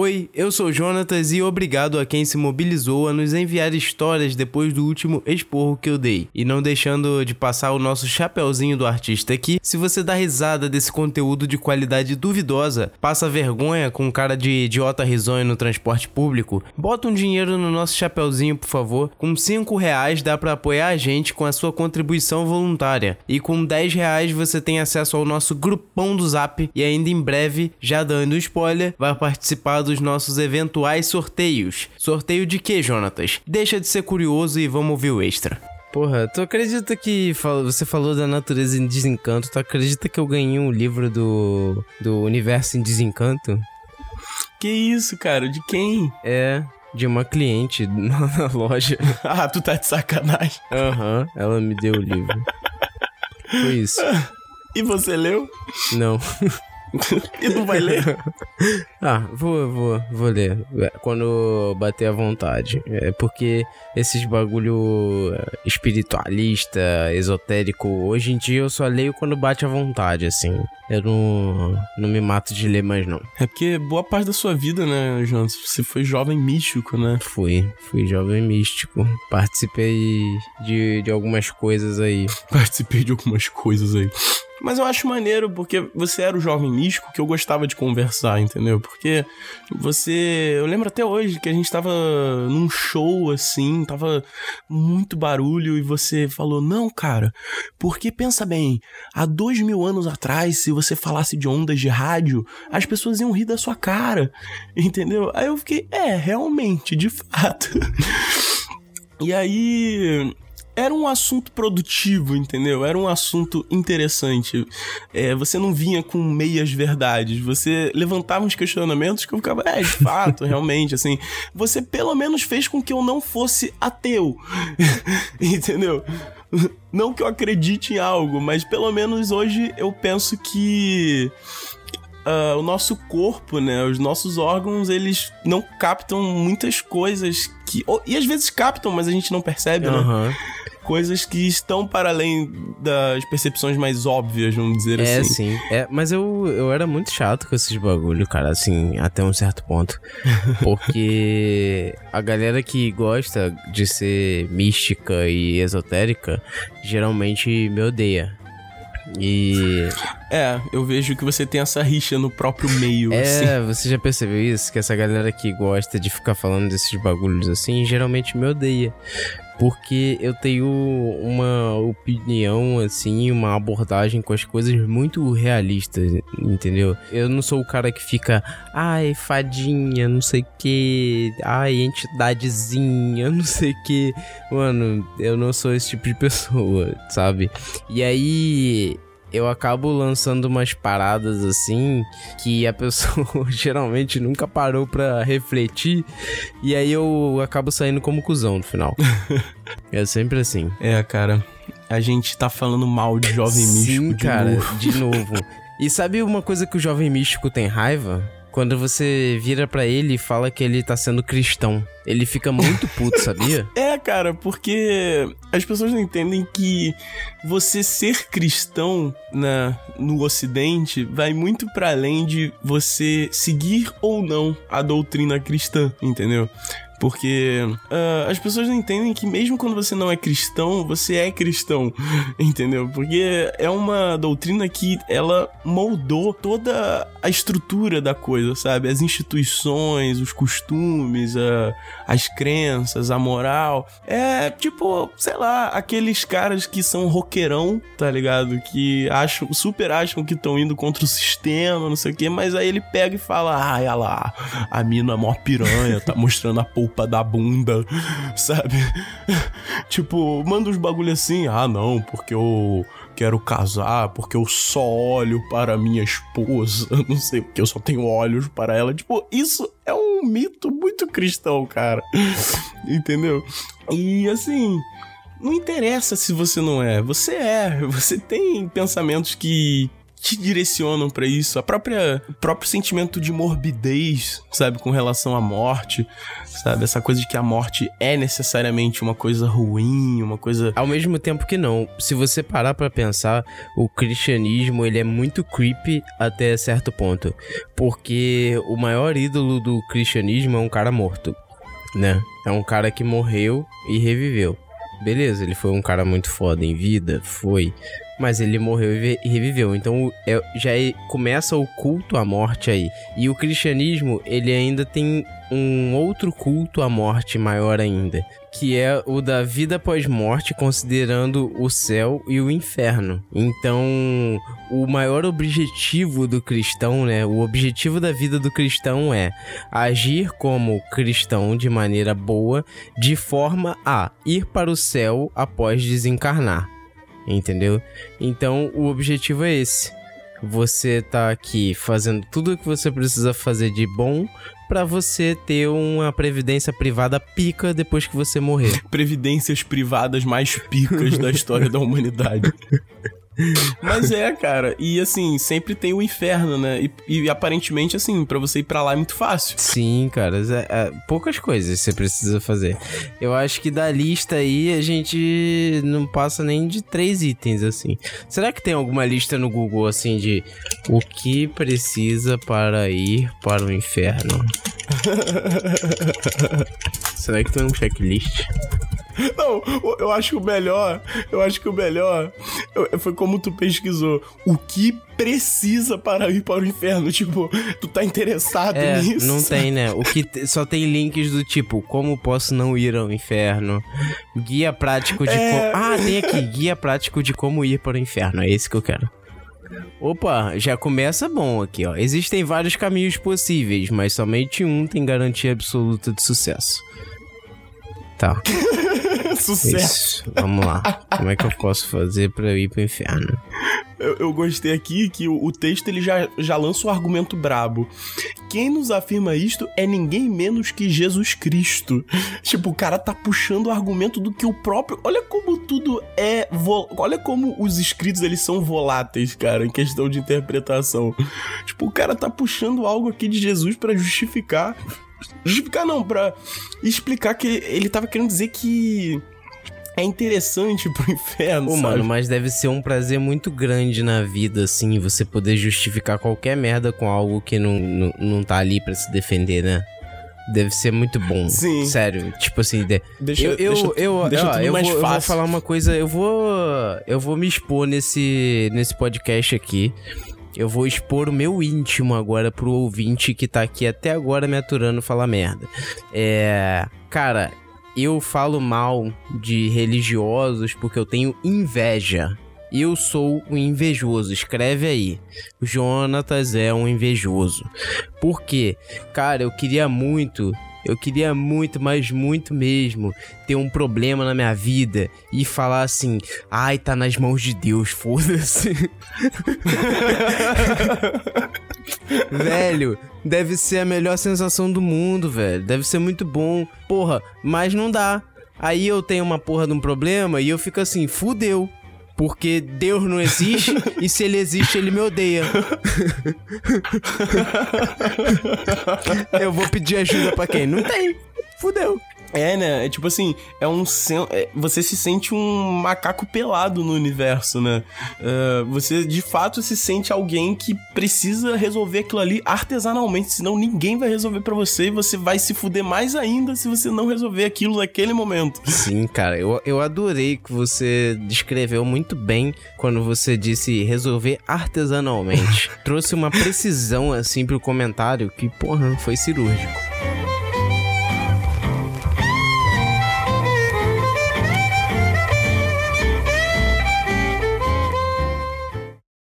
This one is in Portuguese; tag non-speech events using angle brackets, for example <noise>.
Oi, eu sou Jonatas e obrigado a quem se mobilizou a nos enviar histórias depois do último esporro que eu dei. E não deixando de passar o nosso chapeuzinho do artista aqui, se você dá risada desse conteúdo de qualidade duvidosa, passa vergonha com cara de idiota risonho no transporte público, bota um dinheiro no nosso chapeuzinho, por favor. Com 5 reais dá para apoiar a gente com a sua contribuição voluntária. E com 10 reais você tem acesso ao nosso grupão do Zap e ainda em breve, já dando spoiler, vai participar dos nossos eventuais sorteios. Sorteio de que, Jonatas? Deixa de ser curioso e vamos ouvir o extra. Porra, tu acredita que você falou da natureza em desencanto? Tu acredita que eu ganhei um livro do, do Universo em Desencanto? Que isso, cara? De quem? É, de uma cliente <laughs> na loja. <laughs> ah, tu tá de sacanagem. Aham, uhum, ela me deu o livro. Foi isso. E você leu? Não. <laughs> <laughs> e não vai ler? <laughs> ah, vou, vou, vou ler. Quando bater à vontade. É porque esses bagulho é, espiritualista, esotérico, hoje em dia eu só leio quando bate à vontade, assim. Eu não, não me mato de ler mais, não. É porque boa parte da sua vida, né, Jonas? Você foi jovem místico, né? Fui, fui jovem místico. Participei de, de algumas coisas aí. Participei de algumas coisas aí. Mas eu acho maneiro porque você era o jovem místico que eu gostava de conversar, entendeu? Porque você. Eu lembro até hoje que a gente tava num show assim, tava muito barulho e você falou: Não, cara, porque pensa bem, há dois mil anos atrás, se você falasse de ondas de rádio, as pessoas iam rir da sua cara, <laughs> entendeu? Aí eu fiquei: É, realmente, de fato. <laughs> e aí era um assunto produtivo, entendeu? Era um assunto interessante. É, você não vinha com meias verdades. Você levantava uns questionamentos que eu ficava, é, de fato, <laughs> realmente, assim. Você pelo menos fez com que eu não fosse ateu. <laughs> entendeu? Não que eu acredite em algo, mas pelo menos hoje eu penso que Uh, o nosso corpo, né? Os nossos órgãos, eles não captam muitas coisas que. e às vezes captam, mas a gente não percebe, uhum. né? coisas que estão para além das percepções mais óbvias, vamos dizer é, assim. É, sim. É, mas eu, eu era muito chato com esses bagulho, cara, assim, até um certo ponto. <laughs> Porque a galera que gosta de ser mística e esotérica geralmente me odeia. E. É, eu vejo que você tem essa rixa no próprio meio. É, assim. você já percebeu isso? Que essa galera que gosta de ficar falando desses bagulhos assim geralmente me odeia porque eu tenho uma opinião, assim, uma abordagem com as coisas muito realistas, entendeu? Eu não sou o cara que fica, ai, fadinha, não sei o que, ai, entidadezinha, <laughs> não sei o que. Mano, eu não sou esse tipo de pessoa, <laughs> sabe? E aí eu acabo lançando umas paradas assim que a pessoa <laughs> geralmente nunca parou pra refletir e aí eu acabo saindo como cuzão no final. é sempre assim. É, cara. A gente tá falando mal de Jovem Sim, Místico de cara, novo. de novo. E sabe uma coisa que o Jovem Místico tem raiva? Quando você vira para ele e fala que ele tá sendo cristão. Ele fica muito <laughs> puto, sabia? É, cara, porque as pessoas não entendem que você ser cristão na, no ocidente vai muito para além de você seguir ou não a doutrina cristã, entendeu? Porque uh, as pessoas não entendem que mesmo quando você não é cristão, você é cristão, <laughs> entendeu? Porque é uma doutrina que ela moldou toda a estrutura da coisa, sabe? As instituições, os costumes, a, as crenças, a moral. É tipo, sei lá, aqueles caras que são roqueirão, tá ligado? Que acham, super acham que estão indo contra o sistema, não sei o quê, mas aí ele pega e fala: ai, olha lá, a mina é mó piranha, tá mostrando a polpa da bunda, <laughs> sabe? tipo, manda uns bagulho assim, ah não, porque eu quero casar, porque eu só olho para minha esposa, <laughs> não sei, porque eu só tenho olhos para ela. Tipo, isso é um mito muito cristão, cara. <laughs> Entendeu? E assim, não interessa se você não é, você é, você tem pensamentos que te direcionam para isso. A própria o próprio sentimento de morbidez, sabe, com relação à morte, sabe, essa coisa de que a morte é necessariamente uma coisa ruim, uma coisa Ao mesmo tempo que não. Se você parar para pensar, o cristianismo, ele é muito creepy até certo ponto, porque o maior ídolo do cristianismo é um cara morto, né? É um cara que morreu e reviveu. Beleza, ele foi um cara muito foda em vida, foi. Mas ele morreu e reviveu. Então é, já é, começa o culto à morte aí. E o cristianismo, ele ainda tem um outro culto à morte maior ainda. Que é o da vida após morte, considerando o céu e o inferno. Então, o maior objetivo do cristão, né? O objetivo da vida do cristão é agir como cristão de maneira boa, de forma a ir para o céu após desencarnar entendeu? Então o objetivo é esse. Você tá aqui fazendo tudo o que você precisa fazer de bom para você ter uma previdência privada pica depois que você morrer. <laughs> Previdências privadas mais picas da história da humanidade. <laughs> Mas é, cara. E assim, sempre tem o inferno, né? E, e aparentemente, assim, para você ir para lá é muito fácil. Sim, cara. É, é, poucas coisas você precisa fazer. Eu acho que da lista aí a gente não passa nem de três itens, assim. Será que tem alguma lista no Google, assim, de o que precisa para ir para o inferno? <laughs> Será que tem um checklist? Não, eu acho que o melhor, eu acho que o melhor foi como tu pesquisou. O que precisa para ir para o inferno? Tipo, tu tá interessado é, nisso? Não tem, né? O que <laughs> só tem links do tipo, como posso não ir ao inferno? Guia prático de é... como. Ah, tem aqui, guia prático de como ir para o inferno. É esse que eu quero. Opa, já começa bom aqui, ó. Existem vários caminhos possíveis, mas somente um tem garantia absoluta de sucesso. Tá. <laughs> Sucesso. Isso. Vamos lá. Como é que eu posso fazer para ir pro inferno? Eu, eu, gostei aqui que o, o, texto ele já, já lança um argumento brabo. Quem nos afirma isto é ninguém menos que Jesus Cristo. Tipo, o cara tá puxando o argumento do que o próprio. Olha como tudo é. Vo... Olha como os escritos eles são voláteis, cara, em questão de interpretação. Tipo, o cara tá puxando algo aqui de Jesus para justificar justificar não, pra explicar que ele tava querendo dizer que é interessante pro <laughs> inferno, Pô, sabe? mano, mas deve ser um prazer muito grande na vida, assim, você poder justificar qualquer merda com algo que não, não, não tá ali para se defender, né? Deve ser muito bom. Sim. Sério. Tipo assim, de... deixa eu. Eu, deixa, eu, deixa ó, eu, vou, eu, vou, falar uma coisa. Eu vou. Eu vou me expor nesse, nesse podcast aqui. Eu vou expor o meu íntimo agora pro ouvinte que tá aqui até agora me aturando falar merda. É. Cara, eu falo mal de religiosos porque eu tenho inveja. Eu sou um invejoso. Escreve aí. O Jonatas é um invejoso. Por quê? Cara, eu queria muito eu queria muito, mas muito mesmo, ter um problema na minha vida e falar assim: ai, tá nas mãos de Deus, <laughs> foda-se. <laughs> velho, deve ser a melhor sensação do mundo, velho. Deve ser muito bom. Porra, mas não dá. Aí eu tenho uma porra de um problema e eu fico assim: fudeu. Porque Deus não existe e se ele existe, ele me odeia. <laughs> Eu vou pedir ajuda para quem? Não tem. Fudeu. É, né? É tipo assim, é um. É, você se sente um macaco pelado no universo, né? Uh, você de fato se sente alguém que precisa resolver aquilo ali artesanalmente, senão ninguém vai resolver para você e você vai se fuder mais ainda se você não resolver aquilo naquele momento. Sim, cara, eu, eu adorei que você descreveu muito bem quando você disse resolver artesanalmente. <laughs> Trouxe uma precisão assim pro comentário que, porra, foi cirúrgico.